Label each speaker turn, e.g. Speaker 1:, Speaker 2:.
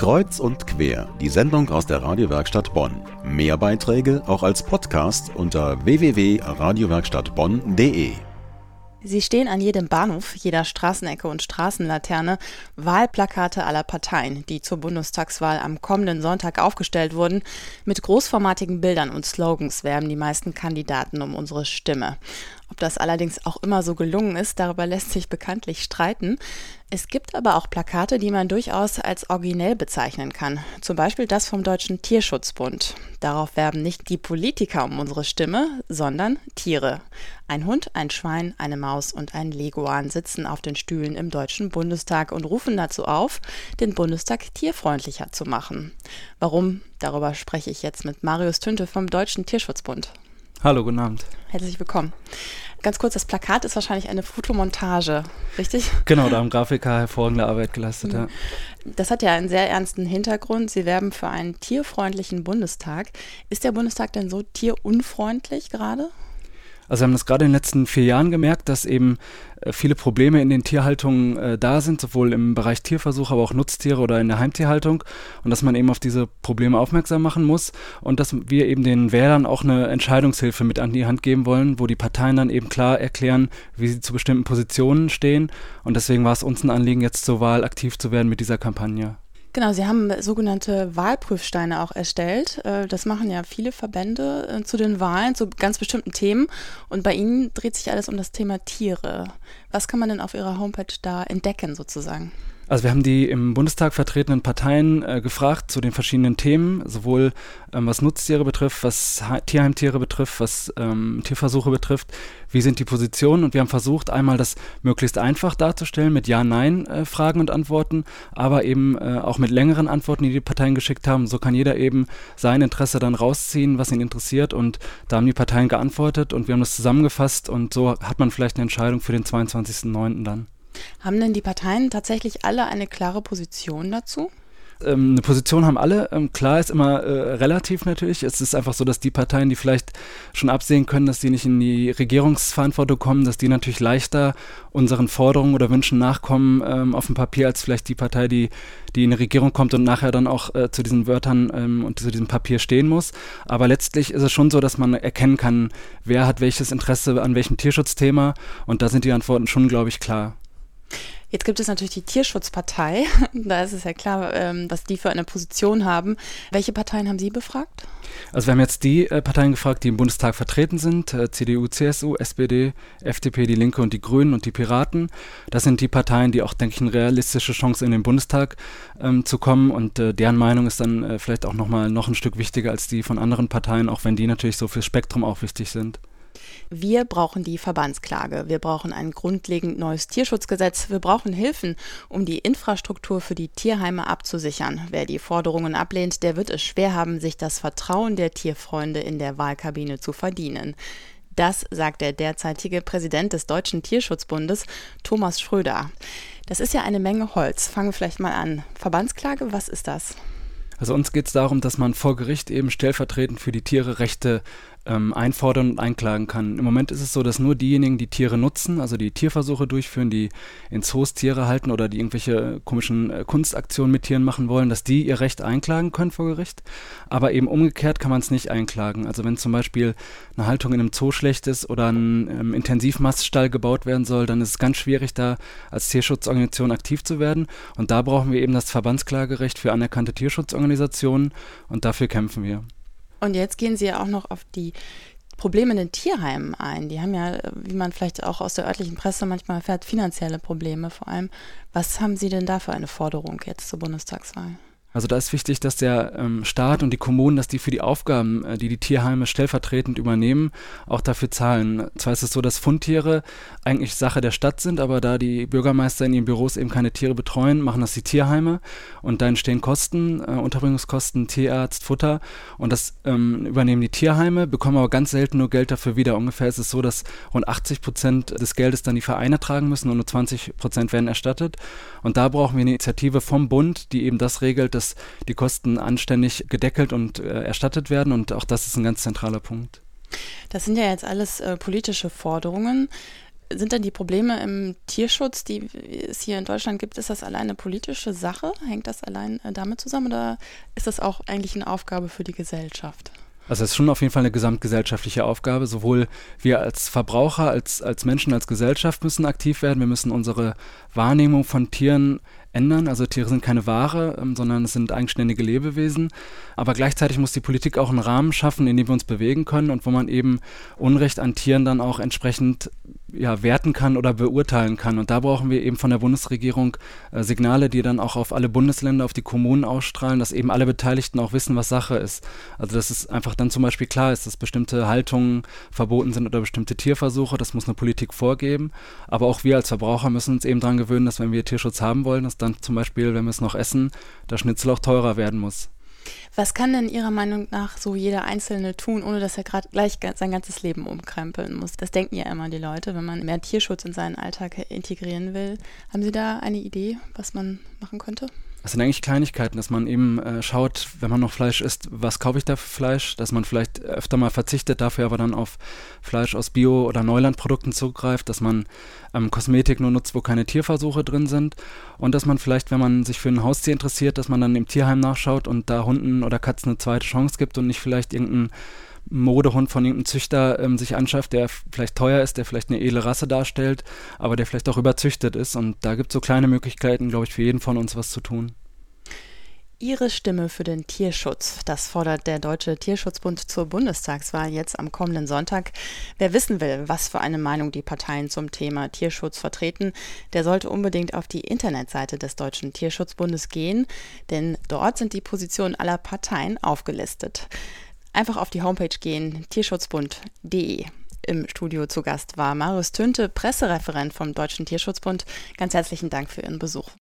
Speaker 1: Kreuz und quer, die Sendung aus der Radiowerkstatt Bonn. Mehr Beiträge auch als Podcast unter www.radiowerkstattbonn.de.
Speaker 2: Sie stehen an jedem Bahnhof, jeder Straßenecke und Straßenlaterne Wahlplakate aller Parteien, die zur Bundestagswahl am kommenden Sonntag aufgestellt wurden. Mit großformatigen Bildern und Slogans werben die meisten Kandidaten um unsere Stimme. Ob das allerdings auch immer so gelungen ist, darüber lässt sich bekanntlich streiten. Es gibt aber auch Plakate, die man durchaus als originell bezeichnen kann. Zum Beispiel das vom Deutschen Tierschutzbund. Darauf werben nicht die Politiker um unsere Stimme, sondern Tiere. Ein Hund, ein Schwein, eine Maus und ein Leguan sitzen auf den Stühlen im Deutschen Bundestag und rufen dazu auf, den Bundestag tierfreundlicher zu machen. Warum? Darüber spreche ich jetzt mit Marius Tünte vom Deutschen Tierschutzbund.
Speaker 3: Hallo, guten Abend.
Speaker 2: Herzlich willkommen. Ganz kurz, das Plakat ist wahrscheinlich eine Fotomontage, richtig?
Speaker 3: Genau, da haben Grafiker hervorragende Arbeit geleistet, ja.
Speaker 2: Das hat ja einen sehr ernsten Hintergrund. Sie werben für einen tierfreundlichen Bundestag. Ist der Bundestag denn so tierunfreundlich gerade?
Speaker 3: Also wir haben das gerade in den letzten vier Jahren gemerkt, dass eben äh, viele Probleme in den Tierhaltungen äh, da sind, sowohl im Bereich Tierversuch, aber auch Nutztiere oder in der Heimtierhaltung und dass man eben auf diese Probleme aufmerksam machen muss und dass wir eben den Wählern auch eine Entscheidungshilfe mit an die Hand geben wollen, wo die Parteien dann eben klar erklären, wie sie zu bestimmten Positionen stehen und deswegen war es uns ein Anliegen, jetzt zur Wahl aktiv zu werden mit dieser Kampagne.
Speaker 2: Genau, Sie haben sogenannte Wahlprüfsteine auch erstellt. Äh, das machen ja viele Verbände äh, zu den Wahlen, zu ganz bestimmten Themen. Und bei Ihnen dreht sich alles um das Thema Tiere. Was kann man denn auf Ihrer Homepage da entdecken sozusagen?
Speaker 3: Also wir haben die im Bundestag vertretenen Parteien äh, gefragt zu den verschiedenen Themen, sowohl ähm, was Nutztiere betrifft, was ha Tierheimtiere betrifft, was ähm, Tierversuche betrifft, wie sind die Positionen und wir haben versucht, einmal das möglichst einfach darzustellen mit Ja-Nein-Fragen äh, und Antworten, aber eben äh, auch mit längeren Antworten, die die Parteien geschickt haben. So kann jeder eben sein Interesse dann rausziehen, was ihn interessiert und da haben die Parteien geantwortet und wir haben das zusammengefasst und so hat man vielleicht eine Entscheidung für den 22.09. dann.
Speaker 2: Haben denn die Parteien tatsächlich alle eine klare Position dazu?
Speaker 3: Ähm, eine Position haben alle. Ähm, klar ist immer äh, relativ natürlich. Es ist einfach so, dass die Parteien, die vielleicht schon absehen können, dass die nicht in die Regierungsverantwortung kommen, dass die natürlich leichter unseren Forderungen oder Wünschen nachkommen ähm, auf dem Papier als vielleicht die Partei, die, die in die Regierung kommt und nachher dann auch äh, zu diesen Wörtern ähm, und zu diesem Papier stehen muss. Aber letztlich ist es schon so, dass man erkennen kann, wer hat welches Interesse an welchem Tierschutzthema und da sind die Antworten schon, glaube ich, klar.
Speaker 2: Jetzt gibt es natürlich die Tierschutzpartei. Da ist es ja klar, ähm, was die für eine Position haben. Welche Parteien haben Sie befragt?
Speaker 3: Also wir haben jetzt die äh, Parteien gefragt, die im Bundestag vertreten sind. Äh, CDU, CSU, SPD, FDP, die Linke und die Grünen und die Piraten. Das sind die Parteien, die auch, denke ich, eine realistische Chance in den Bundestag ähm, zu kommen. Und äh, deren Meinung ist dann äh, vielleicht auch nochmal noch ein Stück wichtiger als die von anderen Parteien, auch wenn die natürlich so fürs Spektrum auch wichtig sind.
Speaker 2: Wir brauchen die Verbandsklage. Wir brauchen ein grundlegend neues Tierschutzgesetz. Wir brauchen Hilfen, um die Infrastruktur für die Tierheime abzusichern. Wer die Forderungen ablehnt, der wird es schwer haben, sich das Vertrauen der Tierfreunde in der Wahlkabine zu verdienen. Das sagt der derzeitige Präsident des Deutschen Tierschutzbundes, Thomas Schröder. Das ist ja eine Menge Holz. Fangen wir vielleicht mal an. Verbandsklage, was ist das?
Speaker 3: Also uns geht es darum, dass man vor Gericht eben stellvertretend für die Tiere Rechte ähm, einfordern und einklagen kann. Im Moment ist es so, dass nur diejenigen, die Tiere nutzen, also die Tierversuche durchführen, die in Zoos Tiere halten oder die irgendwelche komischen äh, Kunstaktionen mit Tieren machen wollen, dass die ihr Recht einklagen können vor Gericht. Aber eben umgekehrt kann man es nicht einklagen. Also wenn zum Beispiel eine Haltung in einem Zoo schlecht ist oder ein ähm, Intensivmaststall gebaut werden soll, dann ist es ganz schwierig, da als Tierschutzorganisation aktiv zu werden. Und da brauchen wir eben das Verbandsklagerecht für anerkannte Tierschutzorganisationen und dafür kämpfen wir.
Speaker 2: Und jetzt gehen Sie ja auch noch auf die Probleme in den Tierheimen ein. Die haben ja, wie man vielleicht auch aus der örtlichen Presse manchmal erfährt, finanzielle Probleme vor allem. Was haben Sie denn da für eine Forderung jetzt zur Bundestagswahl?
Speaker 3: Also da ist wichtig, dass der ähm, Staat und die Kommunen, dass die für die Aufgaben, äh, die die Tierheime stellvertretend übernehmen, auch dafür zahlen. Zwar ist es so, dass Fundtiere eigentlich Sache der Stadt sind, aber da die Bürgermeister in ihren Büros eben keine Tiere betreuen, machen das die Tierheime und da entstehen Kosten, äh, Unterbringungskosten, Tierarzt, Futter und das ähm, übernehmen die Tierheime, bekommen aber ganz selten nur Geld dafür wieder. Ungefähr ist es so, dass rund 80 Prozent des Geldes dann die Vereine tragen müssen und nur 20 Prozent werden erstattet. Und da brauchen wir eine Initiative vom Bund, die eben das regelt, dass die Kosten anständig gedeckelt und äh, erstattet werden. Und auch das ist ein ganz zentraler Punkt.
Speaker 2: Das sind ja jetzt alles äh, politische Forderungen. Sind denn die Probleme im Tierschutz, die es hier in Deutschland gibt, ist das alleine eine politische Sache? Hängt das allein äh, damit zusammen oder ist das auch eigentlich eine Aufgabe für die Gesellschaft?
Speaker 3: Also es ist schon auf jeden Fall eine gesamtgesellschaftliche Aufgabe. Sowohl wir als Verbraucher, als, als Menschen, als Gesellschaft müssen aktiv werden. Wir müssen unsere Wahrnehmung von Tieren ändern. Also Tiere sind keine Ware, ähm, sondern es sind eigenständige Lebewesen. Aber gleichzeitig muss die Politik auch einen Rahmen schaffen, in dem wir uns bewegen können und wo man eben Unrecht an Tieren dann auch entsprechend ja, werten kann oder beurteilen kann. Und da brauchen wir eben von der Bundesregierung äh, Signale, die dann auch auf alle Bundesländer, auf die Kommunen ausstrahlen, dass eben alle Beteiligten auch wissen, was Sache ist. Also dass es einfach dann zum Beispiel klar ist, dass bestimmte Haltungen verboten sind oder bestimmte Tierversuche, das muss eine Politik vorgeben. Aber auch wir als Verbraucher müssen uns eben daran gewöhnen, dass wenn wir Tierschutz haben wollen, dass dann zum Beispiel, wenn wir es noch essen, der Schnitzel auch teurer werden muss.
Speaker 2: Was kann denn Ihrer Meinung nach so jeder Einzelne tun, ohne dass er gerade gleich sein ganzes Leben umkrempeln muss? Das denken ja immer die Leute, wenn man mehr Tierschutz in seinen Alltag integrieren will. Haben Sie da eine Idee, was man machen könnte?
Speaker 3: Das sind eigentlich Kleinigkeiten, dass man eben äh, schaut, wenn man noch Fleisch isst, was kaufe ich da für Fleisch, dass man vielleicht öfter mal verzichtet, dafür aber dann auf Fleisch aus Bio- oder Neulandprodukten zugreift, dass man ähm, Kosmetik nur nutzt, wo keine Tierversuche drin sind. Und dass man vielleicht, wenn man sich für ein Haustier interessiert, dass man dann im Tierheim nachschaut und da Hunden oder Katzen eine zweite Chance gibt und nicht vielleicht irgendein Modehund von irgendeinem Züchter ähm, sich anschafft, der vielleicht teuer ist, der vielleicht eine edle Rasse darstellt, aber der vielleicht auch überzüchtet ist. Und da gibt es so kleine Möglichkeiten, glaube ich, für jeden von uns was zu tun.
Speaker 2: Ihre Stimme für den Tierschutz, das fordert der Deutsche Tierschutzbund zur Bundestagswahl jetzt am kommenden Sonntag. Wer wissen will, was für eine Meinung die Parteien zum Thema Tierschutz vertreten, der sollte unbedingt auf die Internetseite des Deutschen Tierschutzbundes gehen, denn dort sind die Positionen aller Parteien aufgelistet. Einfach auf die Homepage gehen, tierschutzbund.de. Im Studio zu Gast war Marius Tünte, Pressereferent vom Deutschen Tierschutzbund. Ganz herzlichen Dank für Ihren Besuch.